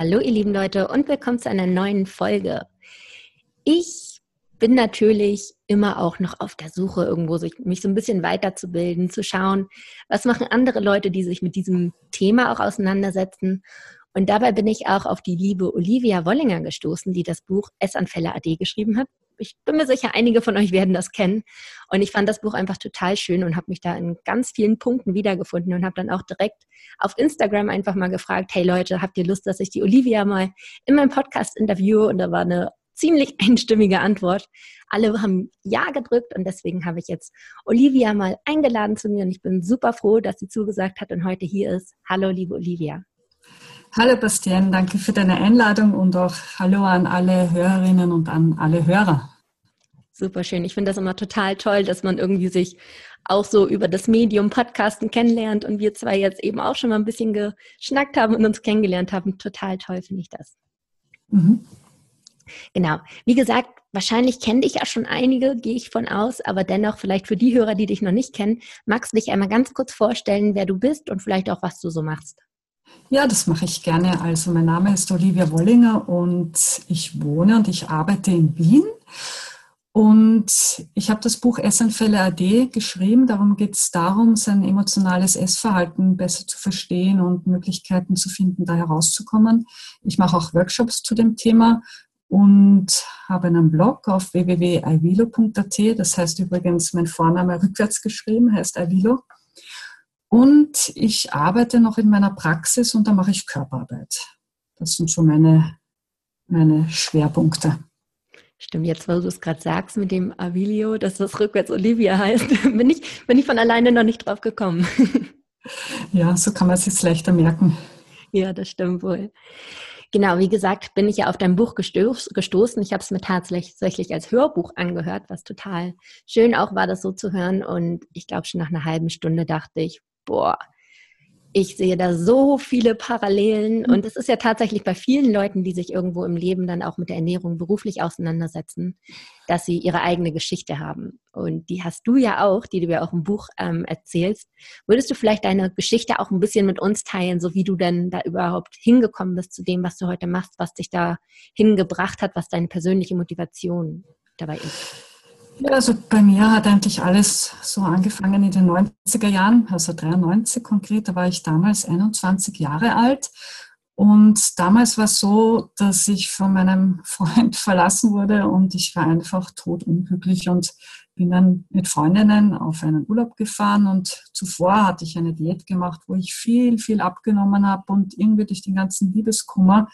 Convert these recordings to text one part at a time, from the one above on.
Hallo ihr lieben Leute und willkommen zu einer neuen Folge. Ich bin natürlich immer auch noch auf der Suche, irgendwo mich so ein bisschen weiterzubilden, zu schauen, was machen andere Leute, die sich mit diesem Thema auch auseinandersetzen. Und dabei bin ich auch auf die liebe Olivia Wollinger gestoßen, die das Buch Essanfälle AD geschrieben hat ich bin mir sicher, einige von euch werden das kennen. Und ich fand das Buch einfach total schön und habe mich da in ganz vielen Punkten wiedergefunden und habe dann auch direkt auf Instagram einfach mal gefragt, hey Leute, habt ihr Lust, dass ich die Olivia mal in meinem Podcast interviewe? Und da war eine ziemlich einstimmige Antwort. Alle haben Ja gedrückt und deswegen habe ich jetzt Olivia mal eingeladen zu mir und ich bin super froh, dass sie zugesagt hat und heute hier ist. Hallo, liebe Olivia. Hallo Bastian, danke für deine Einladung und auch Hallo an alle Hörerinnen und an alle Hörer. Super schön. Ich finde das immer total toll, dass man irgendwie sich auch so über das Medium Podcasten kennenlernt und wir zwei jetzt eben auch schon mal ein bisschen geschnackt haben und uns kennengelernt haben. Total toll finde ich das. Mhm. Genau. Wie gesagt, wahrscheinlich kenne dich ja schon einige, gehe ich von aus, aber dennoch vielleicht für die Hörer, die dich noch nicht kennen, magst du dich einmal ganz kurz vorstellen, wer du bist und vielleicht auch, was du so machst. Ja, das mache ich gerne. Also mein Name ist Olivia Wollinger und ich wohne und ich arbeite in Wien. Und ich habe das Buch Essanfälle AD geschrieben. Darum geht es darum, sein emotionales Essverhalten besser zu verstehen und Möglichkeiten zu finden, da herauszukommen. Ich mache auch Workshops zu dem Thema und habe einen Blog auf www.ivilo.at. Das heißt übrigens mein Vorname rückwärts geschrieben, heißt Ivilo. Und ich arbeite noch in meiner Praxis und da mache ich Körperarbeit. Das sind so meine, meine Schwerpunkte. Stimmt, jetzt, wo du es gerade sagst mit dem Avilio, dass das rückwärts Olivia heißt, bin ich, bin ich von alleine noch nicht drauf gekommen. Ja, so kann man es jetzt leichter merken. Ja, das stimmt wohl. Genau, wie gesagt, bin ich ja auf dein Buch gestoßen. Ich habe es mir tatsächlich als Hörbuch angehört, was total schön auch war, das so zu hören. Und ich glaube, schon nach einer halben Stunde dachte ich, boah, ich sehe da so viele Parallelen mhm. und es ist ja tatsächlich bei vielen Leuten, die sich irgendwo im Leben dann auch mit der Ernährung beruflich auseinandersetzen, dass sie ihre eigene Geschichte haben. Und die hast du ja auch, die du ja auch im Buch ähm, erzählst. Würdest du vielleicht deine Geschichte auch ein bisschen mit uns teilen, so wie du denn da überhaupt hingekommen bist zu dem, was du heute machst, was dich da hingebracht hat, was deine persönliche Motivation dabei ist? Ja, also bei mir hat eigentlich alles so angefangen in den 90er Jahren, also 93 konkret, da war ich damals 21 Jahre alt. Und damals war es so, dass ich von meinem Freund verlassen wurde und ich war einfach totunglücklich und bin dann mit Freundinnen auf einen Urlaub gefahren und zuvor hatte ich eine Diät gemacht, wo ich viel, viel abgenommen habe und irgendwie durch den ganzen Liebeskummer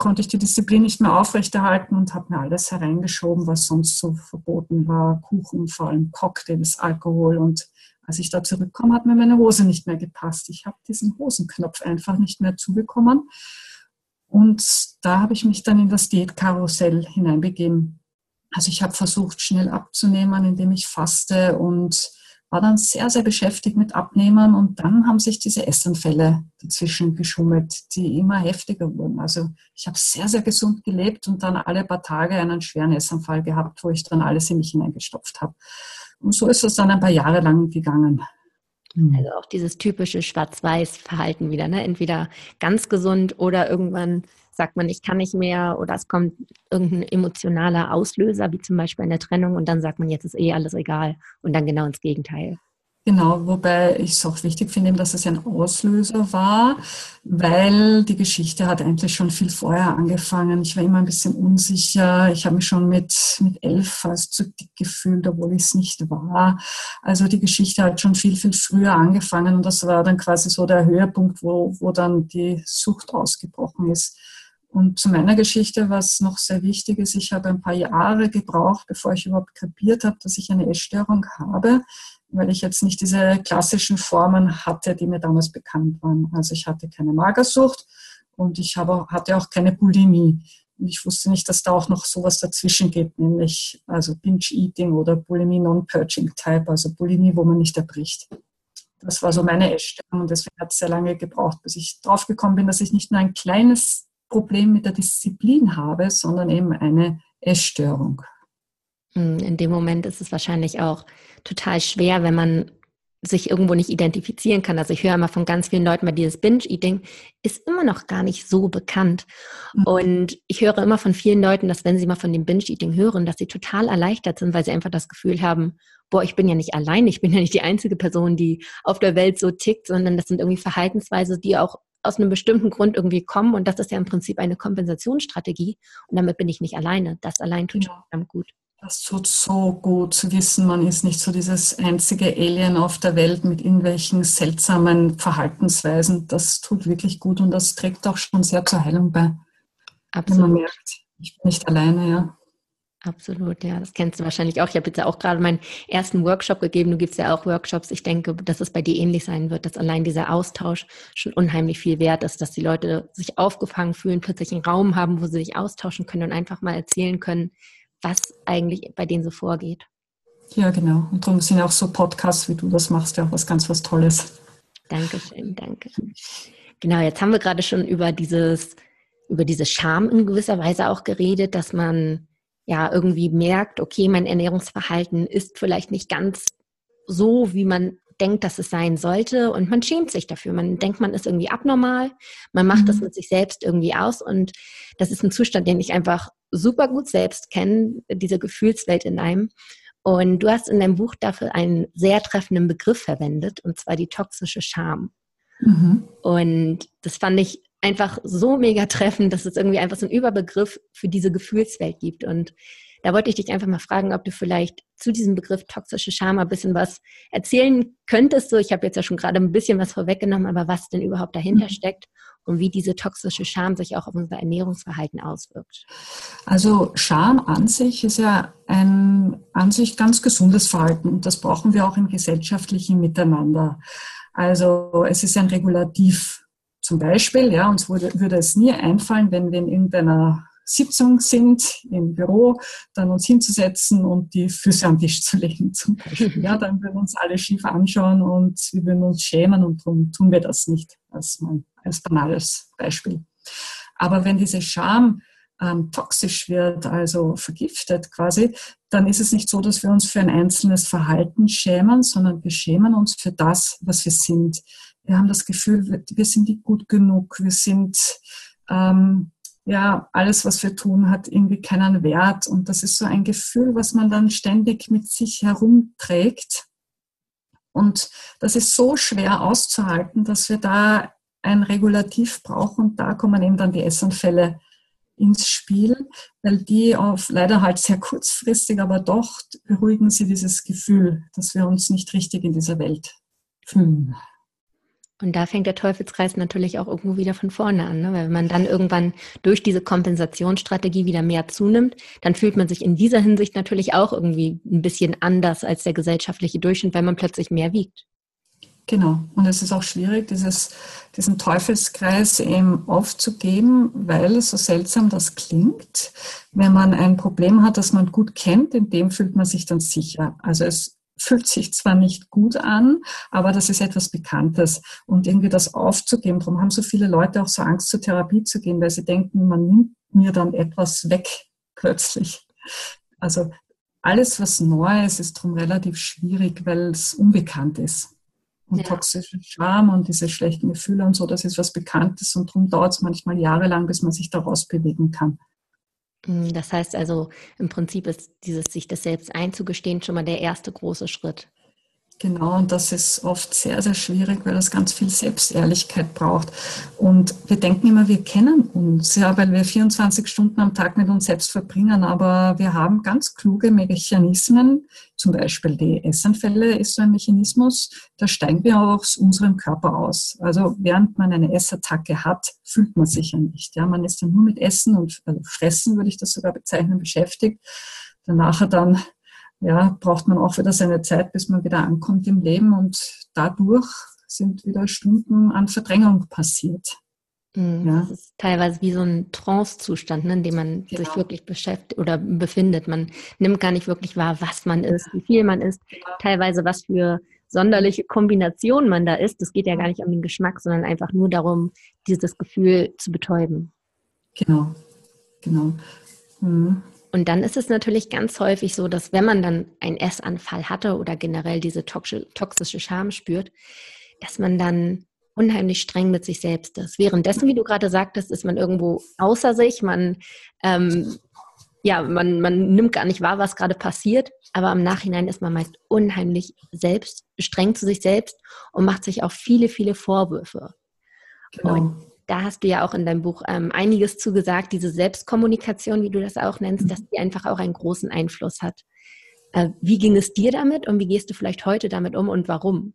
konnte ich die Disziplin nicht mehr aufrechterhalten und habe mir alles hereingeschoben, was sonst so verboten war. Kuchen, vor allem Cocktails, Alkohol. Und als ich da zurückkomme, hat mir meine Hose nicht mehr gepasst. Ich habe diesen Hosenknopf einfach nicht mehr zubekommen. Und da habe ich mich dann in das Diätkarussell hineinbegeben. Also ich habe versucht, schnell abzunehmen, indem ich faste und war dann sehr, sehr beschäftigt mit Abnehmern und dann haben sich diese Essanfälle dazwischen geschummelt, die immer heftiger wurden. Also ich habe sehr, sehr gesund gelebt und dann alle paar Tage einen schweren Essanfall gehabt, wo ich dann alles in mich hineingestopft habe. Und so ist es dann ein paar Jahre lang gegangen. Hm. Also auch dieses typische Schwarz-Weiß-Verhalten wieder, ne? Entweder ganz gesund oder irgendwann sagt man, ich kann nicht mehr oder es kommt irgendein emotionaler Auslöser, wie zum Beispiel eine Trennung und dann sagt man, jetzt ist eh alles egal und dann genau ins Gegenteil. Genau, wobei ich es auch wichtig finde, dass es ein Auslöser war, weil die Geschichte hat eigentlich schon viel vorher angefangen. Ich war immer ein bisschen unsicher. Ich habe mich schon mit, mit elf fast zu dick gefühlt, obwohl ich es nicht war. Also die Geschichte hat schon viel, viel früher angefangen und das war dann quasi so der Höhepunkt, wo, wo dann die Sucht ausgebrochen ist. Und zu meiner Geschichte, was noch sehr wichtig ist, ich habe ein paar Jahre gebraucht, bevor ich überhaupt kapiert habe, dass ich eine Essstörung habe, weil ich jetzt nicht diese klassischen Formen hatte, die mir damals bekannt waren. Also ich hatte keine Magersucht und ich habe, hatte auch keine Bulimie. Und ich wusste nicht, dass da auch noch sowas dazwischen geht, nämlich also Binge-Eating oder Bulimie Non-Purging-Type, also Bulimie, wo man nicht erbricht. Das war so meine Essstörung und deswegen hat es sehr lange gebraucht, bis ich draufgekommen bin, dass ich nicht nur ein kleines Problem mit der Disziplin habe, sondern eben eine Essstörung. Hm, in dem Moment ist es wahrscheinlich auch total schwer, wenn man sich irgendwo nicht identifizieren kann. Also ich höre immer von ganz vielen Leuten, weil dieses Binge-Eating ist immer noch gar nicht so bekannt. Mhm. Und ich höre immer von vielen Leuten, dass wenn sie mal von dem Binge-Eating hören, dass sie total erleichtert sind, weil sie einfach das Gefühl haben, boah, ich bin ja nicht allein, ich bin ja nicht die einzige Person, die auf der Welt so tickt, sondern das sind irgendwie Verhaltensweise, die auch aus einem bestimmten Grund irgendwie kommen. Und das ist ja im Prinzip eine Kompensationsstrategie. Und damit bin ich nicht alleine. Das allein tut ja. schon gut. Das tut so gut zu wissen, man ist nicht so dieses einzige Alien auf der Welt mit irgendwelchen seltsamen Verhaltensweisen. Das tut wirklich gut und das trägt auch schon sehr zur Heilung bei. Absolut. Wenn man merkt, ich bin nicht alleine, ja. Absolut, ja, das kennst du wahrscheinlich auch. Ich habe jetzt ja auch gerade meinen ersten Workshop gegeben. Du gibst ja auch Workshops. Ich denke, dass es bei dir ähnlich sein wird, dass allein dieser Austausch schon unheimlich viel wert ist, dass die Leute sich aufgefangen fühlen, plötzlich einen Raum haben, wo sie sich austauschen können und einfach mal erzählen können, was eigentlich bei denen so vorgeht. Ja, genau. Und darum sind auch so Podcasts, wie du das machst, ja auch was ganz was Tolles. Dankeschön, danke. Genau, jetzt haben wir gerade schon über dieses, über diese Scham in gewisser Weise auch geredet, dass man ja irgendwie merkt, okay, mein Ernährungsverhalten ist vielleicht nicht ganz so, wie man denkt, dass es sein sollte und man schämt sich dafür. Man denkt, man ist irgendwie abnormal, man macht mhm. das mit sich selbst irgendwie aus und das ist ein Zustand, den ich einfach super gut selbst kenne, diese Gefühlswelt in einem. Und du hast in deinem Buch dafür einen sehr treffenden Begriff verwendet, und zwar die toxische Scham. Mhm. Und das fand ich einfach so mega treffend, dass es irgendwie einfach so einen Überbegriff für diese Gefühlswelt gibt. Und da wollte ich dich einfach mal fragen, ob du vielleicht zu diesem Begriff toxische Scham ein bisschen was erzählen könntest. So, ich habe jetzt ja schon gerade ein bisschen was vorweggenommen, aber was denn überhaupt dahinter mhm. steckt und wie diese toxische Scham sich auch auf unser Ernährungsverhalten auswirkt. Also Scham an sich ist ja ein an sich ganz gesundes Verhalten. Das brauchen wir auch im gesellschaftlichen Miteinander. Also es ist ein Regulativ zum Beispiel. Ja, uns würde, würde es nie einfallen, wenn wir in irgendeiner Sitzung sind im Büro, dann uns hinzusetzen und die Füße am Tisch zu legen zum Beispiel. Ja, dann würden uns alle schief anschauen und wir würden uns schämen und darum tun wir das nicht als, als banales Beispiel. Aber wenn diese Scham ähm, toxisch wird, also vergiftet quasi, dann ist es nicht so, dass wir uns für ein einzelnes Verhalten schämen, sondern wir schämen uns für das, was wir sind. Wir haben das Gefühl, wir sind nicht gut genug, wir sind ähm, ja, alles, was wir tun, hat irgendwie keinen Wert. Und das ist so ein Gefühl, was man dann ständig mit sich herumträgt. Und das ist so schwer auszuhalten, dass wir da ein Regulativ brauchen. Und da kommen eben dann die Essanfälle ins Spiel, weil die auf leider halt sehr kurzfristig, aber doch beruhigen sie dieses Gefühl, dass wir uns nicht richtig in dieser Welt fühlen. Und da fängt der Teufelskreis natürlich auch irgendwo wieder von vorne an. Ne? Wenn man dann irgendwann durch diese Kompensationsstrategie wieder mehr zunimmt, dann fühlt man sich in dieser Hinsicht natürlich auch irgendwie ein bisschen anders als der gesellschaftliche Durchschnitt, weil man plötzlich mehr wiegt. Genau. Und es ist auch schwierig, dieses, diesen Teufelskreis eben aufzugeben, weil so seltsam das klingt. Wenn man ein Problem hat, das man gut kennt, in dem fühlt man sich dann sicher. Also es fühlt sich zwar nicht gut an, aber das ist etwas Bekanntes. Und irgendwie das aufzugeben, darum haben so viele Leute auch so Angst, zur Therapie zu gehen, weil sie denken, man nimmt mir dann etwas weg plötzlich. Also alles, was neu ist, ist darum relativ schwierig, weil es unbekannt ist. Und ja. toxische Scham und diese schlechten Gefühle und so, das ist was Bekanntes und darum dauert es manchmal jahrelang, bis man sich daraus bewegen kann. Hm, das heißt also, im Prinzip ist dieses sich das selbst einzugestehen schon mal der erste große Schritt. Genau, und das ist oft sehr, sehr schwierig, weil das ganz viel Selbstehrlichkeit braucht. Und wir denken immer, wir kennen uns, ja, weil wir 24 Stunden am Tag mit uns selbst verbringen, aber wir haben ganz kluge Mechanismen, zum Beispiel die Essanfälle ist so ein Mechanismus, da steigen wir auch aus unserem Körper aus. Also während man eine Essattacke hat, fühlt man sich ja nicht. Ja, man ist dann nur mit Essen und also Fressen, würde ich das sogar bezeichnen, beschäftigt. Danach dann ja, braucht man auch wieder seine Zeit, bis man wieder ankommt im Leben und dadurch sind wieder Stunden an Verdrängung passiert. Mhm. Ja. Das ist teilweise wie so ein Trance-Zustand, ne, in dem man genau. sich wirklich beschäftigt oder befindet. Man nimmt gar nicht wirklich wahr, was man isst, wie viel man isst, ja. teilweise was für sonderliche Kombinationen man da isst. Es geht ja gar nicht um den Geschmack, sondern einfach nur darum, dieses Gefühl zu betäuben. Genau, genau. Mhm. Und dann ist es natürlich ganz häufig so, dass wenn man dann einen Essanfall hatte oder generell diese toxische Scham spürt, dass man dann unheimlich streng mit sich selbst ist. Währenddessen, wie du gerade sagtest, ist man irgendwo außer sich, man, ähm, ja, man, man nimmt gar nicht wahr, was gerade passiert, aber im Nachhinein ist man meist unheimlich selbst, streng zu sich selbst und macht sich auch viele, viele Vorwürfe. Genau. Und da hast du ja auch in deinem Buch ähm, einiges zugesagt, diese Selbstkommunikation, wie du das auch nennst, mhm. dass die einfach auch einen großen Einfluss hat. Äh, wie ging es dir damit und wie gehst du vielleicht heute damit um und warum?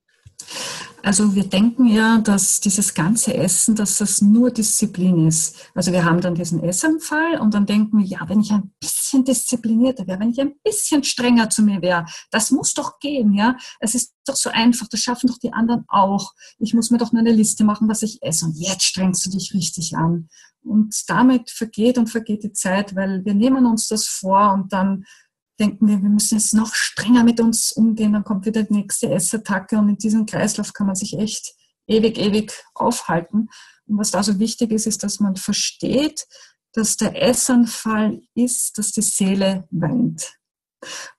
Also wir denken ja, dass dieses ganze Essen, dass das nur Disziplin ist. Also wir haben dann diesen Essanfall und dann denken wir, ja, wenn ich ein bisschen disziplinierter wäre, wenn ich ein bisschen strenger zu mir wäre, das muss doch gehen, ja. Es ist doch so einfach, das schaffen doch die anderen auch. Ich muss mir doch nur eine Liste machen, was ich esse und jetzt strengst du dich richtig an. Und damit vergeht und vergeht die Zeit, weil wir nehmen uns das vor und dann denken wir, wir müssen jetzt noch strenger mit uns umgehen, dann kommt wieder die nächste Essattacke und in diesem Kreislauf kann man sich echt ewig, ewig aufhalten. Und was da so wichtig ist, ist, dass man versteht, dass der Essanfall ist, dass die Seele weint.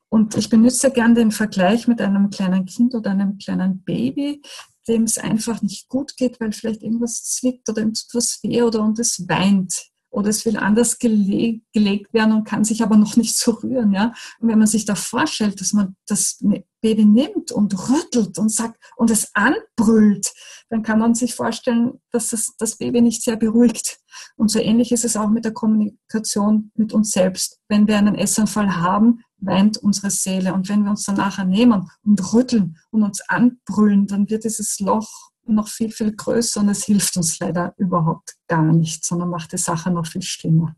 Und ich benutze gern den Vergleich mit einem kleinen Kind oder einem kleinen Baby, dem es einfach nicht gut geht, weil vielleicht irgendwas zwickt oder irgendwas weh oder und es weint oder es will anders gele gelegt werden und kann sich aber noch nicht so rühren. Ja? Und wenn man sich da vorstellt, dass man das Baby nimmt und rüttelt und sagt und es anbrüllt, dann kann man sich vorstellen, dass das, das Baby nicht sehr beruhigt. Und so ähnlich ist es auch mit der Kommunikation mit uns selbst. Wenn wir einen Essanfall haben, weint unsere Seele. Und wenn wir uns dann nachher nehmen und rütteln und uns anbrüllen, dann wird dieses Loch noch viel, viel größer und es hilft uns leider überhaupt gar nicht, sondern macht die Sache noch viel schlimmer.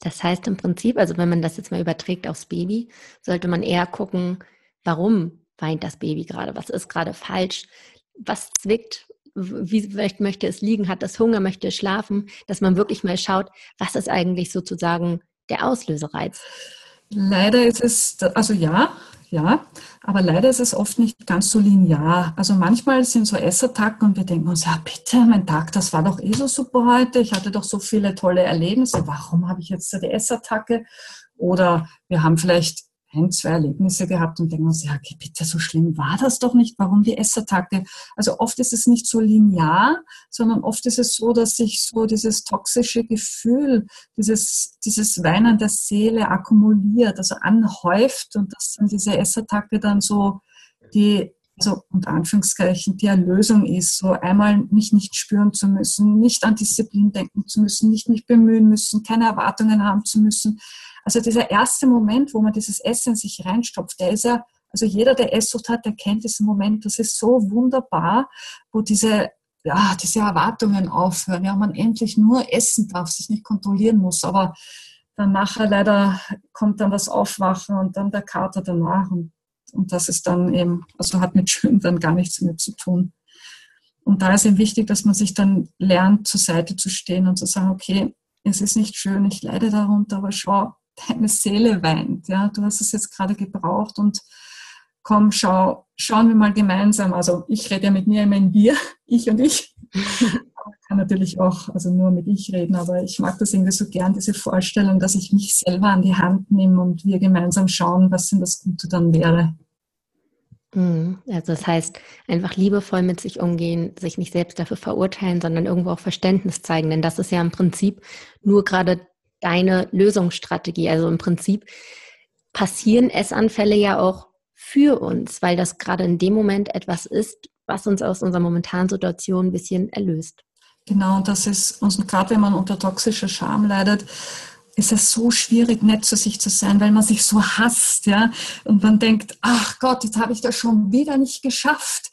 Das heißt im Prinzip, also wenn man das jetzt mal überträgt aufs Baby, sollte man eher gucken, warum weint das Baby gerade, was ist gerade falsch, was zwickt, wie möchte es liegen, hat es Hunger, möchte es schlafen, dass man wirklich mal schaut, was ist eigentlich sozusagen der Auslösereiz. Leider ist es, also ja, ja, aber leider ist es oft nicht ganz so linear. Also manchmal sind so Essattacken und wir denken uns, ja bitte, mein Tag, das war doch eh so super heute, ich hatte doch so viele tolle Erlebnisse, warum habe ich jetzt die Essattacke? Oder wir haben vielleicht ein, zwei Erlebnisse gehabt und denken uns, ja, okay, bitte, so schlimm war das doch nicht. Warum die Essattacke? Also oft ist es nicht so linear, sondern oft ist es so, dass sich so dieses toxische Gefühl, dieses, dieses Weinen der Seele akkumuliert, also anhäuft und dass dann diese Essattacke dann so die also unter Anführungszeichen die Erlösung ist, so einmal mich nicht spüren zu müssen, nicht an Disziplin denken zu müssen, nicht mich bemühen müssen, keine Erwartungen haben zu müssen, also dieser erste Moment, wo man dieses Essen sich reinstopft, der ist ja, also jeder, der Esssucht hat, der kennt diesen Moment. Das ist so wunderbar, wo diese, ja, diese Erwartungen aufhören. Ja, man endlich nur essen darf, sich nicht kontrollieren muss. Aber dann nachher leider kommt dann das Aufwachen und dann der Kater danach. Und, und das ist dann eben, also hat mit Schön dann gar nichts mehr zu tun. Und da ist eben wichtig, dass man sich dann lernt, zur Seite zu stehen und zu sagen, okay, es ist nicht schön, ich leide darunter, aber schau, deine Seele weint. Ja, du hast es jetzt gerade gebraucht und komm, schau, schauen wir mal gemeinsam. Also ich rede ja mit mir immer in wir, ich und ich. Ich kann natürlich auch also nur mit ich reden, aber ich mag das irgendwie so gern, diese Vorstellung, dass ich mich selber an die Hand nehme und wir gemeinsam schauen, was denn das Gute dann wäre. Mhm. Also das heißt, einfach liebevoll mit sich umgehen, sich nicht selbst dafür verurteilen, sondern irgendwo auch Verständnis zeigen. Denn das ist ja im Prinzip nur gerade deine Lösungsstrategie. Also im Prinzip passieren Essanfälle ja auch für uns, weil das gerade in dem Moment etwas ist, was uns aus unserer momentanen Situation ein bisschen erlöst. Genau, das ist, und gerade wenn man unter toxischer Scham leidet, ist es so schwierig, nett zu sich zu sein, weil man sich so hasst, ja, und man denkt, ach Gott, jetzt habe ich das schon wieder nicht geschafft.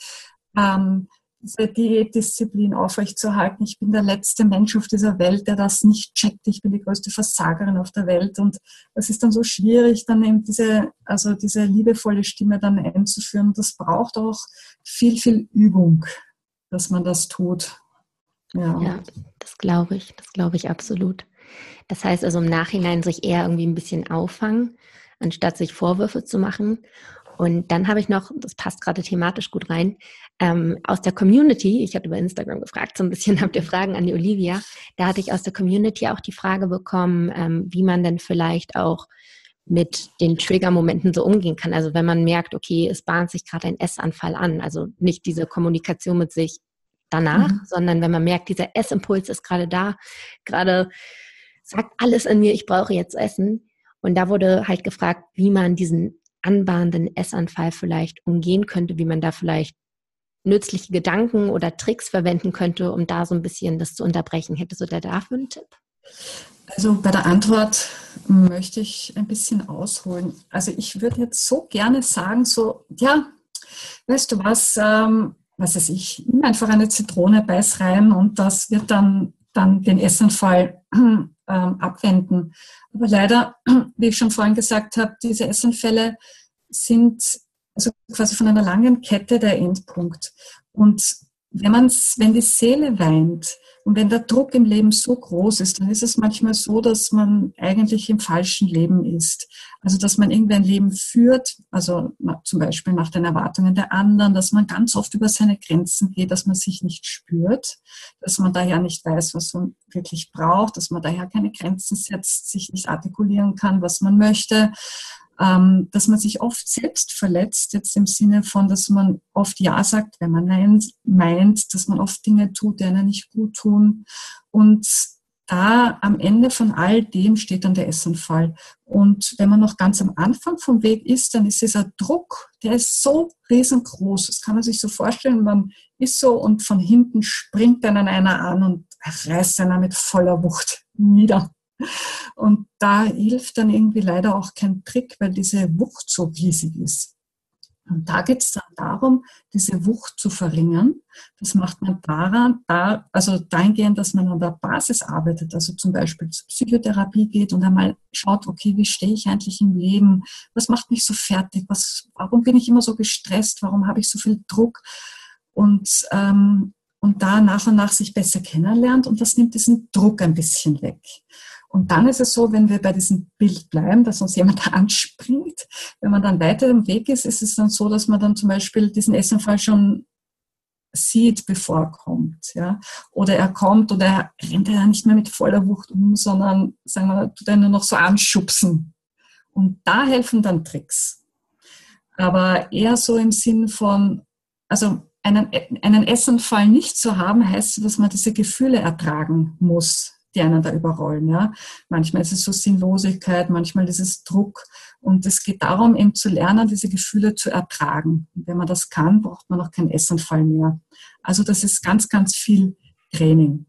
Ähm, diese Diätdisziplin aufrechtzuerhalten. Ich bin der letzte Mensch auf dieser Welt, der das nicht checkt. Ich bin die größte Versagerin auf der Welt. Und das ist dann so schwierig, dann eben diese, also diese liebevolle Stimme dann einzuführen. Das braucht auch viel, viel Übung, dass man das tut. Ja, ja das glaube ich. Das glaube ich absolut. Das heißt also im Nachhinein sich eher irgendwie ein bisschen auffangen, anstatt sich Vorwürfe zu machen Und dann habe ich noch, das passt gerade thematisch gut rein, ähm, aus der Community, ich hatte über Instagram gefragt, so ein bisschen habt ihr Fragen an die Olivia, da hatte ich aus der Community auch die Frage bekommen, ähm, wie man denn vielleicht auch mit den Trigger-Momenten so umgehen kann. Also wenn man merkt, okay, es bahnt sich gerade ein Essanfall an, also nicht diese Kommunikation mit sich danach, mhm. sondern wenn man merkt, dieser Essimpuls ist gerade da, gerade sagt alles in mir, ich brauche jetzt Essen. Und da wurde halt gefragt, wie man diesen anbahnenden Essanfall vielleicht umgehen könnte, wie man da vielleicht nützliche Gedanken oder Tricks verwenden könnte, um da so ein bisschen das zu unterbrechen. Hättest du da dafür einen Tipp? Also bei der Antwort möchte ich ein bisschen ausholen. Also ich würde jetzt so gerne sagen, so, ja, weißt du was, ähm, was weiß ich, nimm einfach eine Zitrone, beiß rein und das wird dann, dann den Essanfall ähm, abwenden. Aber leider, wie ich schon vorhin gesagt habe, diese Essanfälle sind also quasi von einer langen Kette der Endpunkt. Und wenn, man's, wenn die Seele weint und wenn der Druck im Leben so groß ist, dann ist es manchmal so, dass man eigentlich im falschen Leben ist. Also dass man irgendwie ein Leben führt, also zum Beispiel nach den Erwartungen der anderen, dass man ganz oft über seine Grenzen geht, dass man sich nicht spürt, dass man daher nicht weiß, was man wirklich braucht, dass man daher keine Grenzen setzt, sich nicht artikulieren kann, was man möchte dass man sich oft selbst verletzt, jetzt im Sinne von, dass man oft Ja sagt, wenn man Nein meint, dass man oft Dinge tut, die einem nicht gut tun. Und da am Ende von all dem steht dann der Essanfall. Und wenn man noch ganz am Anfang vom Weg ist, dann ist dieser Druck, der ist so riesengroß. Das kann man sich so vorstellen. Man ist so und von hinten springt dann einer an und reißt einer mit voller Wucht nieder. Und da hilft dann irgendwie leider auch kein Trick, weil diese Wucht so riesig ist. Und da geht es dann darum, diese Wucht zu verringern. Das macht man daran, da, also dahingehend, dass man an der Basis arbeitet, also zum Beispiel zur Psychotherapie geht und einmal schaut, okay, wie stehe ich eigentlich im Leben? Was macht mich so fertig? Was, warum bin ich immer so gestresst? Warum habe ich so viel Druck? Und, ähm, und da nach und nach sich besser kennenlernt und das nimmt diesen Druck ein bisschen weg. Und dann ist es so, wenn wir bei diesem Bild bleiben, dass uns jemand anspringt, wenn man dann weiter im Weg ist, ist es dann so, dass man dann zum Beispiel diesen Essenfall schon sieht, bevor er kommt. Ja? Oder er kommt oder er rennt ja nicht mehr mit voller Wucht um, sondern sagen wir, tut er nur noch so anschubsen. Und da helfen dann Tricks. Aber eher so im Sinn von, also einen, einen Essenfall nicht zu haben, heißt, dass man diese Gefühle ertragen muss die einen da überrollen. Ja. Manchmal ist es so Sinnlosigkeit, manchmal ist es Druck. Und es geht darum, eben zu lernen, diese Gefühle zu ertragen. Und wenn man das kann, braucht man auch keinen Essanfall mehr. Also das ist ganz, ganz viel Training.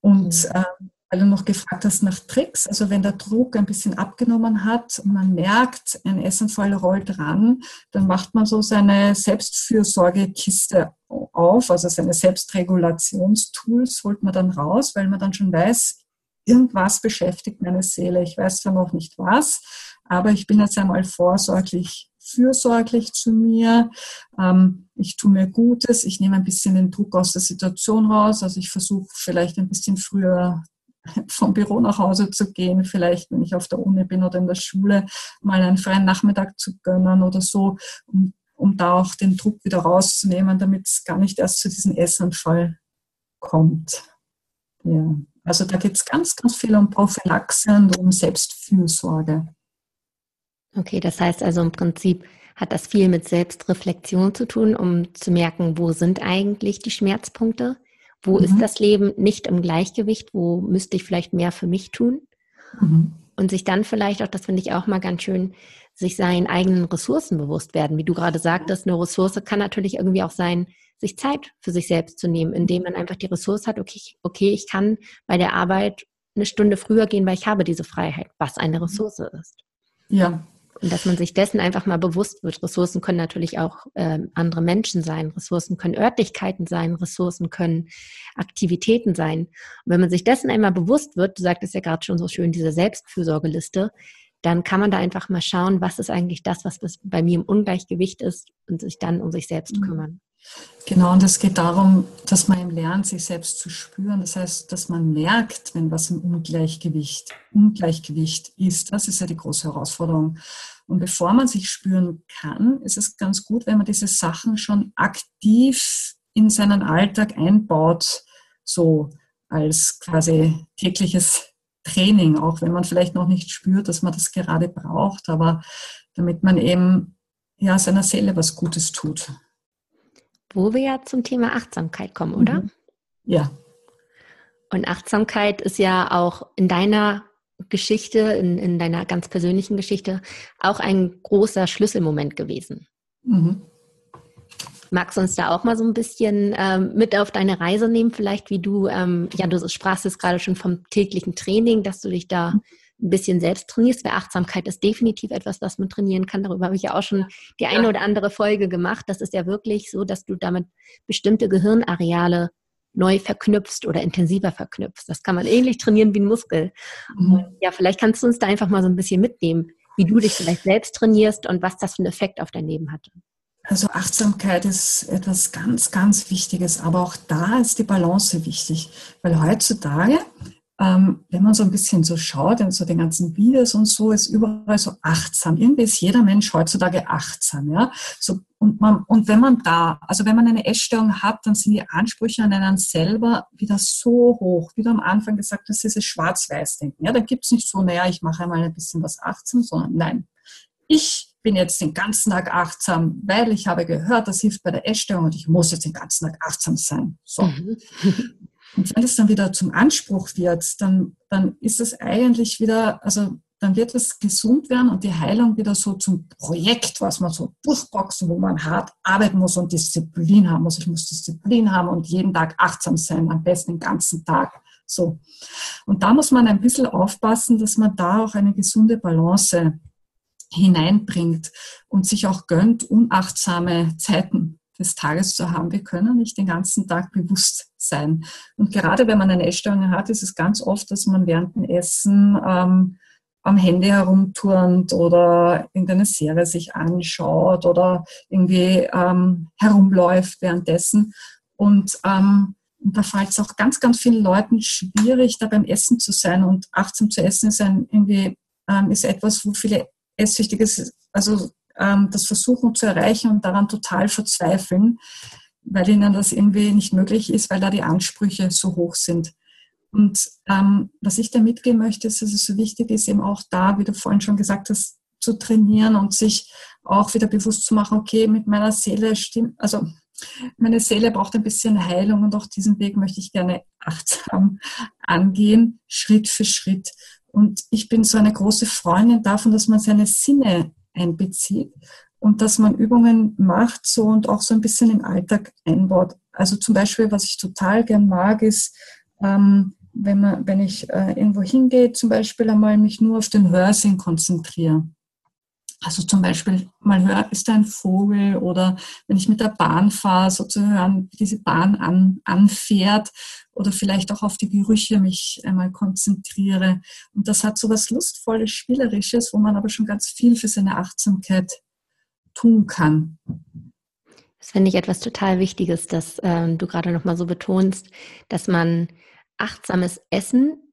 Und mhm. äh, weil du noch gefragt hast nach Tricks, also wenn der Druck ein bisschen abgenommen hat und man merkt, ein Essenfall rollt ran, dann macht man so seine Selbstfürsorgekiste auf, also seine Selbstregulationstools holt man dann raus, weil man dann schon weiß, irgendwas beschäftigt meine Seele. Ich weiß zwar noch nicht was, aber ich bin jetzt einmal vorsorglich, fürsorglich zu mir. Ähm, ich tue mir Gutes, ich nehme ein bisschen den Druck aus der Situation raus. Also ich versuche vielleicht ein bisschen früher vom Büro nach Hause zu gehen, vielleicht wenn ich auf der Uni bin oder in der Schule, mal einen freien Nachmittag zu gönnen oder so, um, um da auch den Druck wieder rauszunehmen, damit es gar nicht erst zu diesem Essanfall kommt. Ja. Also da geht es ganz, ganz viel um Prophylaxe und um Selbstfürsorge. Okay, das heißt also im Prinzip hat das viel mit Selbstreflexion zu tun, um zu merken, wo sind eigentlich die Schmerzpunkte? Wo mhm. ist das Leben nicht im Gleichgewicht? Wo müsste ich vielleicht mehr für mich tun? Mhm. Und sich dann vielleicht auch, das finde ich auch mal ganz schön, sich seinen eigenen Ressourcen bewusst werden. Wie du gerade sagtest, eine Ressource kann natürlich irgendwie auch sein, sich Zeit für sich selbst zu nehmen, indem man einfach die Ressource hat, okay, okay, ich kann bei der Arbeit eine Stunde früher gehen, weil ich habe diese Freiheit, was eine Ressource ist. Ja, und dass man sich dessen einfach mal bewusst wird. Ressourcen können natürlich auch äh, andere Menschen sein, Ressourcen können Örtlichkeiten sein, Ressourcen können Aktivitäten sein. Und wenn man sich dessen einmal bewusst wird, du sagtest ja gerade schon so schön, diese Selbstfürsorgeliste, dann kann man da einfach mal schauen, was ist eigentlich das, was bei mir im Ungleichgewicht ist und sich dann um sich selbst mhm. kümmern. Genau, und es geht darum, dass man lernt, sich selbst zu spüren. Das heißt, dass man merkt, wenn was im Ungleichgewicht, Ungleichgewicht ist. Das ist ja die große Herausforderung. Und bevor man sich spüren kann, ist es ganz gut, wenn man diese Sachen schon aktiv in seinen Alltag einbaut, so als quasi tägliches Training, auch wenn man vielleicht noch nicht spürt, dass man das gerade braucht, aber damit man eben ja seiner Seele was Gutes tut. Wo wir ja zum Thema Achtsamkeit kommen, oder? Mhm. Ja. Und Achtsamkeit ist ja auch in deiner Geschichte, in, in deiner ganz persönlichen Geschichte, auch ein großer Schlüsselmoment gewesen. Mhm. Magst du uns da auch mal so ein bisschen ähm, mit auf deine Reise nehmen, vielleicht wie du, ähm, ja, du sprachst jetzt gerade schon vom täglichen Training, dass du dich da ein bisschen selbst trainierst, weil Achtsamkeit ist definitiv etwas, was man trainieren kann. Darüber habe ich ja auch schon die eine oder andere Folge gemacht. Das ist ja wirklich so, dass du damit bestimmte Gehirnareale neu verknüpfst oder intensiver verknüpfst. Das kann man ähnlich trainieren wie ein Muskel. Mhm. Ja, vielleicht kannst du uns da einfach mal so ein bisschen mitnehmen, wie du dich vielleicht selbst trainierst und was das für einen Effekt auf dein Leben hatte. Also Achtsamkeit ist etwas ganz, ganz Wichtiges, aber auch da ist die Balance wichtig, weil heutzutage, ähm, wenn man so ein bisschen so schaut, in so den ganzen Videos und so, ist überall so achtsam. Irgendwie ist jeder Mensch heutzutage achtsam, ja. So, und, man, und wenn man da, also wenn man eine Essstörung hat, dann sind die Ansprüche an einen selber wieder so hoch, wie du am Anfang gesagt hast, dieses Schwarz-Weiß-Denken. Ja, da gibt's nicht so, naja, ich mache einmal ein bisschen was achtsam, sondern nein, ich bin jetzt den ganzen Tag achtsam, weil ich habe gehört, das hilft bei der Essstörung und ich muss jetzt den ganzen Tag achtsam sein. So. Mhm. Und wenn es dann wieder zum Anspruch wird, dann, dann ist es eigentlich wieder, also dann wird es gesund werden und die Heilung wieder so zum Projekt, was man so durchboxen, wo man hart arbeiten muss und Disziplin haben muss. Ich muss Disziplin haben und jeden Tag achtsam sein, am besten den ganzen Tag. So. Und da muss man ein bisschen aufpassen, dass man da auch eine gesunde Balance hineinbringt und sich auch gönnt, unachtsame Zeiten des Tages zu haben. Wir können nicht den ganzen Tag bewusst sein. Und gerade wenn man eine Essstörung hat, ist es ganz oft, dass man während dem Essen ähm, am Handy herumturnt oder irgendeine Serie sich anschaut oder irgendwie ähm, herumläuft währenddessen. Und ähm, und da fällt es auch ganz, ganz vielen Leuten schwierig, da beim Essen zu sein. Und achtsam zu essen ist, ein, irgendwie, ähm, ist etwas, wo viele Esssüchtiges, also ähm, das versuchen zu erreichen und daran total verzweifeln, weil ihnen das irgendwie nicht möglich ist, weil da die Ansprüche so hoch sind. Und ähm, was ich da mitgeben möchte, ist, dass es so wichtig ist, eben auch da, wie du vorhin schon gesagt hast, zu trainieren und sich auch wieder bewusst zu machen, okay, mit meiner Seele stimmt, also meine Seele braucht ein bisschen Heilung und auch diesen Weg möchte ich gerne achtsam angehen, Schritt für Schritt. Und ich bin so eine große Freundin davon, dass man seine Sinne einbezieht und dass man Übungen macht so und auch so ein bisschen im Alltag einbaut. Also zum Beispiel, was ich total gern mag, ist, ähm, wenn, man, wenn ich äh, irgendwo hingehe, zum Beispiel einmal mich nur auf den Hörsinn konzentriere. Also zum Beispiel mal hören, ist da ein Vogel oder wenn ich mit der Bahn fahre, so zu hören, wie diese Bahn an, anfährt oder vielleicht auch auf die Gerüche mich einmal konzentriere. Und das hat so was Lustvolles, Spielerisches, wo man aber schon ganz viel für seine Achtsamkeit tun kann. Das finde ich etwas total Wichtiges, dass äh, du gerade nochmal so betonst, dass man achtsames Essen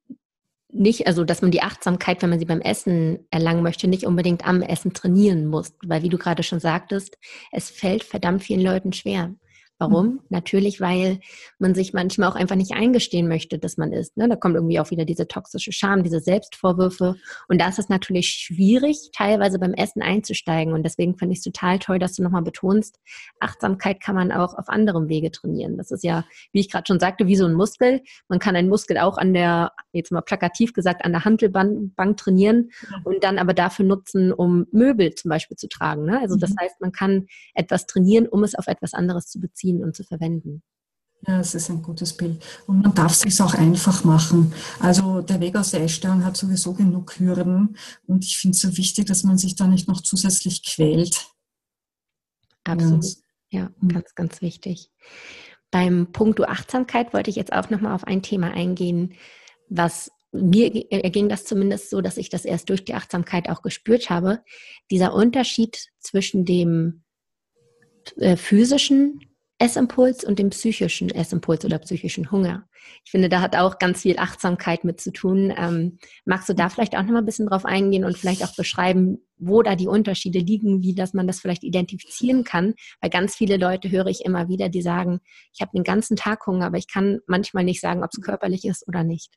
nicht, also dass man die Achtsamkeit, wenn man sie beim Essen erlangen möchte, nicht unbedingt am Essen trainieren muss. Weil wie du gerade schon sagtest, es fällt verdammt vielen Leuten schwer. Warum? Mhm. Natürlich, weil man sich manchmal auch einfach nicht eingestehen möchte, dass man ist. Ne? Da kommt irgendwie auch wieder diese toxische Scham, diese Selbstvorwürfe. Und da ist es natürlich schwierig, teilweise beim Essen einzusteigen. Und deswegen finde ich es total toll, dass du nochmal betonst, Achtsamkeit kann man auch auf anderem Wege trainieren. Das ist ja, wie ich gerade schon sagte, wie so ein Muskel. Man kann einen Muskel auch an der, jetzt mal plakativ gesagt, an der Handelbank trainieren und dann aber dafür nutzen, um Möbel zum Beispiel zu tragen. Ne? Also das mhm. heißt, man kann etwas trainieren, um es auf etwas anderes zu beziehen ziehen und zu verwenden. Ja, das ist ein gutes Bild. Und man darf es sich auch einfach machen. Also der Weg aus der Essstörung hat sowieso genug Hürden. Und ich finde es so wichtig, dass man sich da nicht noch zusätzlich quält. Absolut. Ja, ja mhm. ganz, ganz wichtig. Beim Punkt Achtsamkeit wollte ich jetzt auch nochmal auf ein Thema eingehen, was mir erging das zumindest so, dass ich das erst durch die Achtsamkeit auch gespürt habe. Dieser Unterschied zwischen dem äh, physischen Essimpuls und dem psychischen Essimpuls oder psychischen Hunger. Ich finde, da hat auch ganz viel Achtsamkeit mit zu tun. Ähm, magst du da vielleicht auch noch mal ein bisschen drauf eingehen und vielleicht auch beschreiben, wo da die Unterschiede liegen, wie dass man das vielleicht identifizieren kann? Weil ganz viele Leute höre ich immer wieder, die sagen, ich habe den ganzen Tag Hunger, aber ich kann manchmal nicht sagen, ob es körperlich ist oder nicht.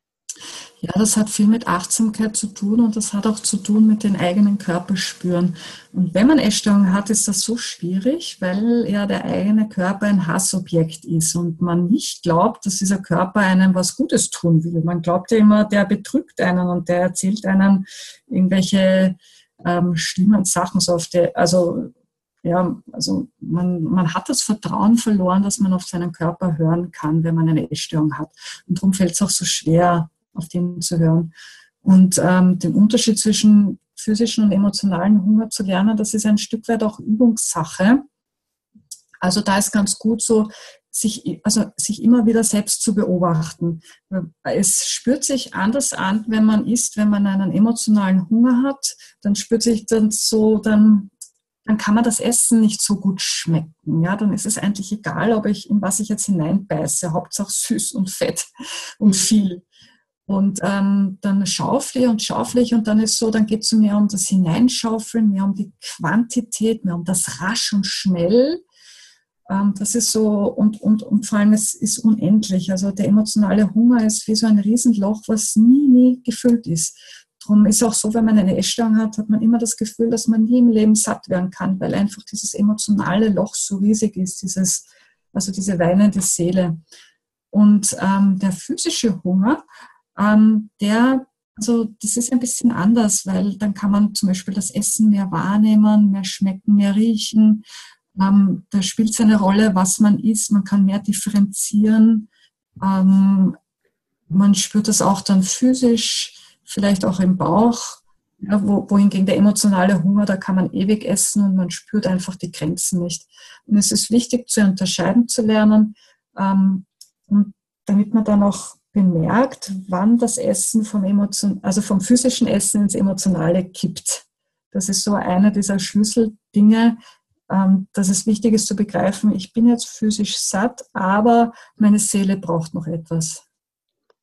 Ja, das hat viel mit Achtsamkeit zu tun und das hat auch zu tun mit den eigenen Körper spüren. Und wenn man Essstörungen hat, ist das so schwierig, weil ja der eigene Körper ein Hassobjekt ist und man nicht glaubt, dass dieser Körper einem was Gutes tun will. Man glaubt ja immer, der betrügt einen und der erzählt einem irgendwelche ähm, schlimmen Sachen. So auf der, also ja, also man, man hat das Vertrauen verloren, dass man auf seinen Körper hören kann, wenn man eine Essstörung hat. Und darum fällt es auch so schwer, auf den zu hören. Und ähm, den Unterschied zwischen physischen und emotionalen Hunger zu lernen, das ist ein Stück weit auch Übungssache. Also da ist ganz gut so, sich, also sich immer wieder selbst zu beobachten. Es spürt sich anders an, wenn man isst, wenn man einen emotionalen Hunger hat, dann spürt sich dann so, dann, dann kann man das Essen nicht so gut schmecken. Ja, dann ist es eigentlich egal, ob ich, in was ich jetzt hineinbeiße, Hauptsache süß und fett und viel. Und ähm, dann schaufle ich und schaufle ich und dann ist so, dann geht es mehr um das Hineinschaufeln, mehr um die Quantität, mehr um das rasch und schnell. Ähm, das ist so, und, und, und vor allem es ist unendlich. Also der emotionale Hunger ist wie so ein Riesenloch, was nie, nie gefüllt ist. Darum ist auch so, wenn man eine Essstörung hat, hat man immer das Gefühl, dass man nie im Leben satt werden kann, weil einfach dieses emotionale Loch so riesig ist, dieses, also diese weinende Seele. Und ähm, der physische Hunger, ähm, der, also das ist ein bisschen anders, weil dann kann man zum Beispiel das Essen mehr wahrnehmen, mehr schmecken, mehr riechen. Ähm, da spielt es eine Rolle, was man isst. Man kann mehr differenzieren. Ähm, man spürt das auch dann physisch, vielleicht auch im Bauch. Ja, wo, wohingegen der emotionale Hunger, da kann man ewig essen und man spürt einfach die Grenzen nicht. Und es ist wichtig zu unterscheiden zu lernen, ähm, und damit man dann auch bemerkt, wann das Essen vom, Emotion, also vom physischen Essen ins Emotionale kippt. Das ist so einer dieser Schlüsseldinge, ähm, dass es wichtig ist zu begreifen, ich bin jetzt physisch satt, aber meine Seele braucht noch etwas.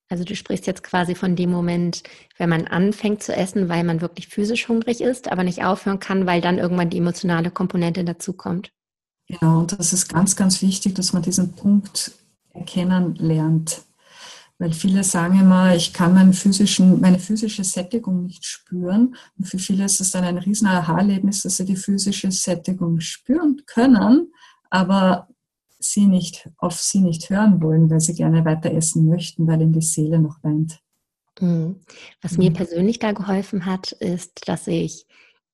Also du sprichst jetzt quasi von dem Moment, wenn man anfängt zu essen, weil man wirklich physisch hungrig ist, aber nicht aufhören kann, weil dann irgendwann die emotionale Komponente dazukommt. Genau, und das ist ganz, ganz wichtig, dass man diesen Punkt erkennen lernt. Weil viele sagen immer, ich kann meinen physischen, meine physische Sättigung nicht spüren. Und für viele ist es dann ein riesen Aha-Erlebnis, dass sie die physische Sättigung spüren können, aber sie nicht, auf sie nicht hören wollen, weil sie gerne weiter essen möchten, weil ihnen die Seele noch weint. Mhm. Was mir mhm. persönlich da geholfen hat, ist, dass ich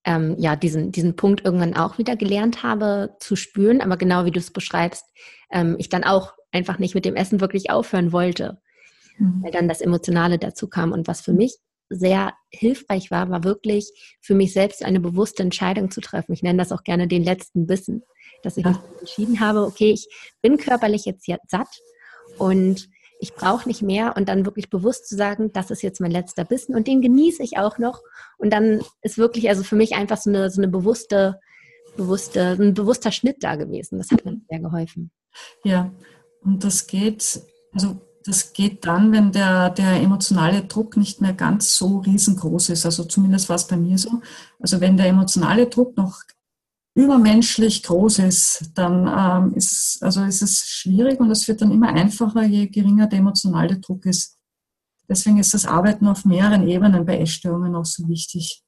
ähm, ja diesen, diesen Punkt irgendwann auch wieder gelernt habe zu spüren, aber genau wie du es beschreibst, ähm, ich dann auch einfach nicht mit dem Essen wirklich aufhören wollte mhm. weil dann das Emotionale dazu kam. Und was für mich sehr hilfreich war, war wirklich für mich selbst eine bewusste Entscheidung zu treffen. Ich nenne das auch gerne den letzten Bissen, dass ich ja. entschieden habe, okay, ich bin körperlich jetzt, jetzt satt und ich brauche nicht mehr und dann wirklich bewusst zu sagen, das ist jetzt mein letzter Bissen und den genieße ich auch noch. Und dann ist wirklich also für mich einfach so eine, so eine bewusste, bewusste, ein bewusster Schnitt da gewesen. Das hat mir sehr geholfen. Ja, und das geht, also das geht dann, wenn der, der emotionale Druck nicht mehr ganz so riesengroß ist. Also zumindest war es bei mir so. Also wenn der emotionale Druck noch übermenschlich groß ist, dann ähm, ist, also ist es schwierig und es wird dann immer einfacher, je geringer der emotionale Druck ist. Deswegen ist das Arbeiten auf mehreren Ebenen bei Essstörungen auch so wichtig.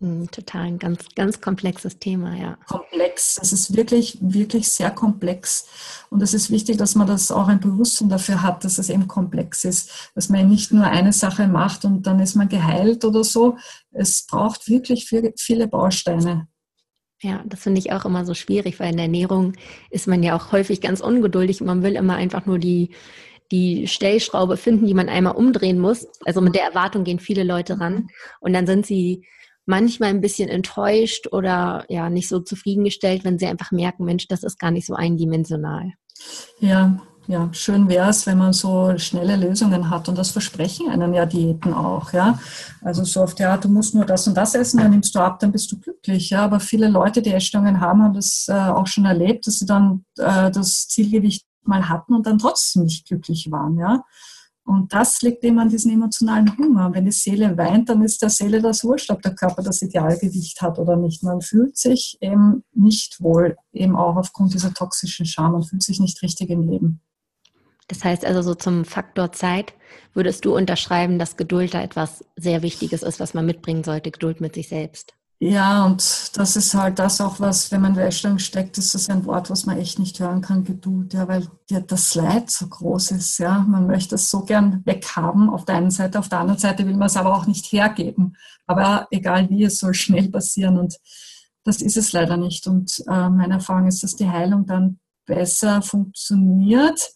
Hm, total ein ganz, ganz komplexes Thema, ja. Komplex. Das ist wirklich, wirklich sehr komplex. Und es ist wichtig, dass man das auch ein Bewusstsein dafür hat, dass es eben komplex ist. Dass man nicht nur eine Sache macht und dann ist man geheilt oder so. Es braucht wirklich viele, viele Bausteine. Ja, das finde ich auch immer so schwierig, weil in der Ernährung ist man ja auch häufig ganz ungeduldig. Man will immer einfach nur die, die Stellschraube finden, die man einmal umdrehen muss. Also mit der Erwartung gehen viele Leute ran. Und dann sind sie manchmal ein bisschen enttäuscht oder ja nicht so zufriedengestellt, wenn sie einfach merken, Mensch, das ist gar nicht so eindimensional. Ja, ja, schön wäre es, wenn man so schnelle Lösungen hat. Und das versprechen einen ja Diäten auch. Ja? Also so oft, ja, du musst nur das und das essen, dann nimmst du ab, dann bist du glücklich. Ja? Aber viele Leute, die Essstörungen haben, haben das äh, auch schon erlebt, dass sie dann äh, das Zielgewicht mal hatten und dann trotzdem nicht glücklich waren. Ja? Und das liegt eben an diesem emotionalen Hunger. Wenn die Seele weint, dann ist der Seele das wurscht, ob der Körper das Idealgewicht hat oder nicht. Man fühlt sich eben nicht wohl, eben auch aufgrund dieser toxischen Scham. Man fühlt sich nicht richtig im Leben. Das heißt also so zum Faktor Zeit würdest du unterschreiben, dass Geduld da etwas sehr Wichtiges ist, was man mitbringen sollte, Geduld mit sich selbst. Ja, und das ist halt das auch was, wenn man in der Essstörung steckt, ist das ein Wort, was man echt nicht hören kann, Geduld, ja, weil das Leid so groß ist, ja. Man möchte es so gern weghaben auf der einen Seite, auf der anderen Seite will man es aber auch nicht hergeben. Aber egal wie, es soll schnell passieren und das ist es leider nicht. Und äh, meine Erfahrung ist, dass die Heilung dann besser funktioniert,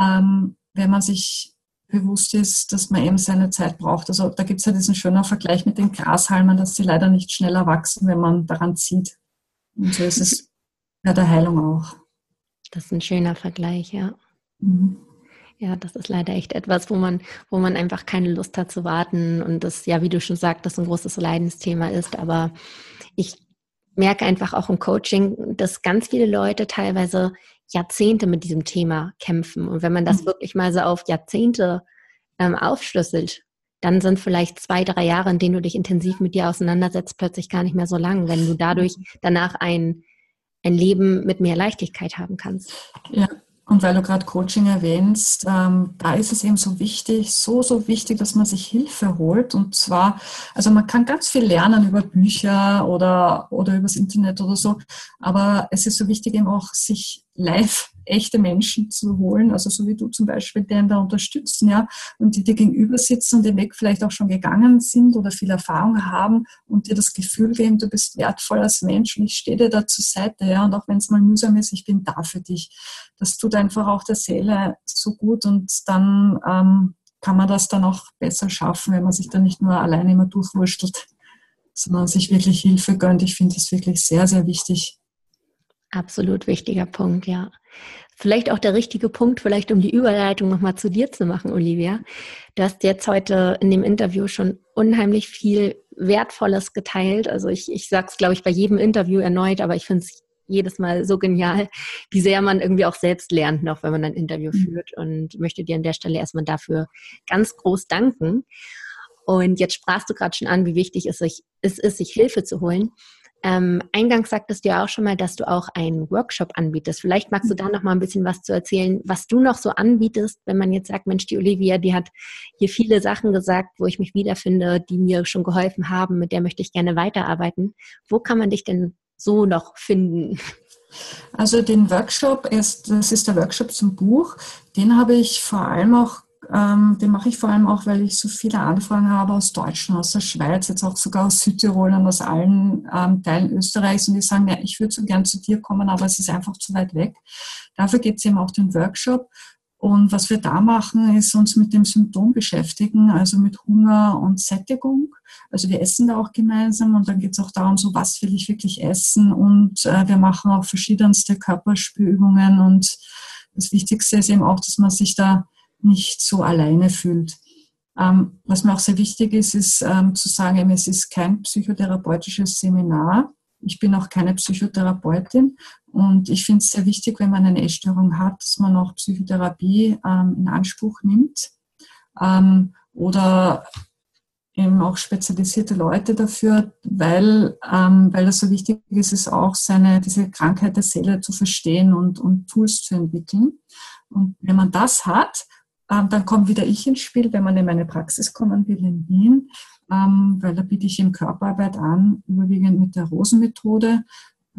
ähm, wenn man sich bewusst ist, dass man eben seine Zeit braucht. Also da gibt es ja diesen schönen Vergleich mit den Grashalmen, dass sie leider nicht schneller wachsen, wenn man daran zieht. Und so ist es bei der Heilung auch. Das ist ein schöner Vergleich, ja. Mhm. Ja, das ist leider echt etwas, wo man, wo man einfach keine Lust hat zu warten und das, ja, wie du schon sagst, ein großes Leidensthema ist. Aber ich merke einfach auch im Coaching, dass ganz viele Leute teilweise Jahrzehnte mit diesem Thema kämpfen. Und wenn man das mhm. wirklich mal so auf Jahrzehnte ähm, aufschlüsselt, dann sind vielleicht zwei, drei Jahre, in denen du dich intensiv mit dir auseinandersetzt, plötzlich gar nicht mehr so lang, wenn du dadurch mhm. danach ein, ein Leben mit mehr Leichtigkeit haben kannst. Ja, und weil du gerade Coaching erwähnst, ähm, da ist es eben so wichtig, so, so wichtig, dass man sich Hilfe holt. Und zwar, also man kann ganz viel lernen über Bücher oder, oder übers Internet oder so, aber es ist so wichtig eben auch, sich live echte Menschen zu holen, also so wie du zum Beispiel, die einen da unterstützen, ja, und die dir gegenüber sitzen und den Weg vielleicht auch schon gegangen sind oder viel Erfahrung haben und dir das Gefühl geben, du bist wertvoll als Mensch und ich stehe dir da zur Seite, ja, und auch wenn es mal mühsam ist, ich bin da für dich. Das tut einfach auch der Seele so gut und dann ähm, kann man das dann auch besser schaffen, wenn man sich dann nicht nur alleine immer durchwurschtelt, sondern sich wirklich Hilfe gönnt. Ich finde das wirklich sehr, sehr wichtig. Absolut wichtiger Punkt, ja. Vielleicht auch der richtige Punkt, vielleicht um die Überleitung nochmal zu dir zu machen, Olivia. Du hast jetzt heute in dem Interview schon unheimlich viel Wertvolles geteilt. Also ich, ich sage es, glaube ich, bei jedem Interview erneut, aber ich finde es jedes Mal so genial, wie sehr man irgendwie auch selbst lernt, noch wenn man ein Interview mhm. führt. Und möchte dir an der Stelle erstmal dafür ganz groß danken. Und jetzt sprachst du gerade schon an, wie wichtig es, sich, es ist, sich Hilfe zu holen. Ähm, eingangs sagtest du ja auch schon mal, dass du auch einen Workshop anbietest. Vielleicht magst du da noch mal ein bisschen was zu erzählen, was du noch so anbietest, wenn man jetzt sagt, Mensch, die Olivia, die hat hier viele Sachen gesagt, wo ich mich wiederfinde, die mir schon geholfen haben, mit der möchte ich gerne weiterarbeiten. Wo kann man dich denn so noch finden? Also den Workshop, ist, das ist der Workshop zum Buch, den habe ich vor allem auch ähm, den mache ich vor allem auch, weil ich so viele Anfragen habe aus Deutschland, aus der Schweiz, jetzt auch sogar aus Südtirol und aus allen ähm, Teilen Österreichs und die sagen, ja, ich würde so gern zu dir kommen, aber es ist einfach zu weit weg. Dafür gibt es eben auch den Workshop. Und was wir da machen, ist uns mit dem Symptom beschäftigen, also mit Hunger und Sättigung. Also wir essen da auch gemeinsam und dann geht es auch darum, so was will ich wirklich essen. Und äh, wir machen auch verschiedenste Körperspürübungen. Und das Wichtigste ist eben auch, dass man sich da nicht so alleine fühlt. Ähm, was mir auch sehr wichtig ist, ist ähm, zu sagen, es ist kein psychotherapeutisches Seminar. Ich bin auch keine Psychotherapeutin und ich finde es sehr wichtig, wenn man eine Essstörung hat, dass man auch Psychotherapie ähm, in Anspruch nimmt ähm, oder eben auch spezialisierte Leute dafür, weil, ähm, weil das so wichtig ist, ist auch seine, diese Krankheit der Seele zu verstehen und, und Tools zu entwickeln. Und wenn man das hat, ähm, dann kommt wieder ich ins Spiel, wenn man in meine Praxis kommen will in Wien, ähm, weil da biete ich eben Körperarbeit an, überwiegend mit der Rosenmethode.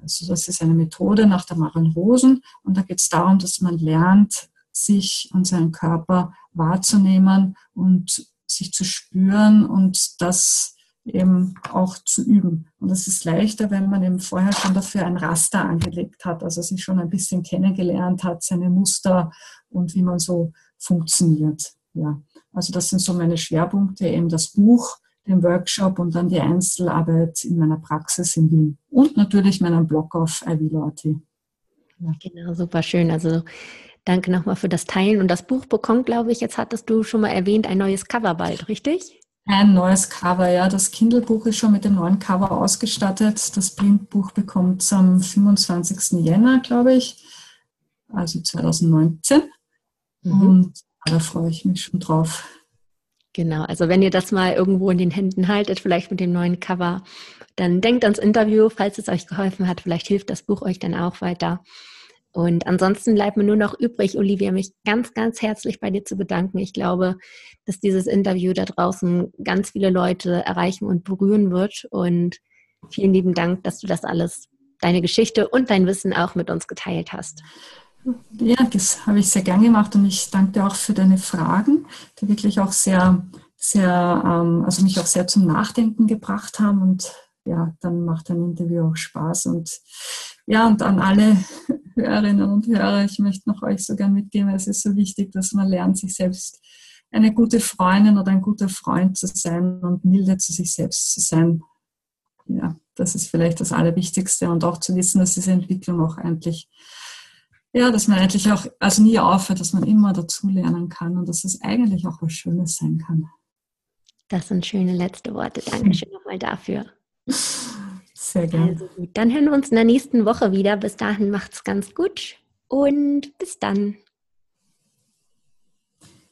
Also das ist eine Methode nach der Maren Rosen und da geht es darum, dass man lernt, sich und seinen Körper wahrzunehmen und sich zu spüren und das eben auch zu üben. Und das ist leichter, wenn man eben vorher schon dafür ein Raster angelegt hat, also sich schon ein bisschen kennengelernt hat, seine Muster und wie man so funktioniert. Ja. Also das sind so meine Schwerpunkte, eben das Buch, den Workshop und dann die Einzelarbeit in meiner Praxis in Wien. Und natürlich meinen Blog auf ivilo.at. Ja. Genau, super schön. Also Danke nochmal für das Teilen. Und das Buch bekommt, glaube ich, jetzt hattest du schon mal erwähnt, ein neues Cover bald, richtig? Ein neues Cover, ja. Das Kindle-Buch ist schon mit dem neuen Cover ausgestattet. Das Blindbuch bekommt es am 25. Jänner, glaube ich, also 2019. Mhm. Und da freue ich mich schon drauf. Genau, also wenn ihr das mal irgendwo in den Händen haltet, vielleicht mit dem neuen Cover, dann denkt ans Interview, falls es euch geholfen hat. Vielleicht hilft das Buch euch dann auch weiter. Und ansonsten bleibt mir nur noch übrig, Olivia, mich ganz, ganz herzlich bei dir zu bedanken. Ich glaube, dass dieses Interview da draußen ganz viele Leute erreichen und berühren wird. Und vielen lieben Dank, dass du das alles, deine Geschichte und dein Wissen auch mit uns geteilt hast. Ja, das habe ich sehr gern gemacht und ich danke dir auch für deine Fragen, die wirklich auch sehr, sehr, ähm, also mich auch sehr zum Nachdenken gebracht haben und ja, dann macht ein Interview auch Spaß und ja, und an alle Hörerinnen und Hörer, ich möchte noch euch so gern mitgeben, es ist so wichtig, dass man lernt, sich selbst eine gute Freundin oder ein guter Freund zu sein und milde zu sich selbst zu sein. Ja, das ist vielleicht das Allerwichtigste und auch zu wissen, dass diese Entwicklung auch eigentlich ja, dass man eigentlich auch, also nie aufhört, dass man immer dazulernen kann und dass es eigentlich auch was Schönes sein kann. Das sind schöne letzte Worte. Dankeschön nochmal dafür. Sehr gerne. Also gut, dann hören wir uns in der nächsten Woche wieder. Bis dahin macht's ganz gut und bis dann.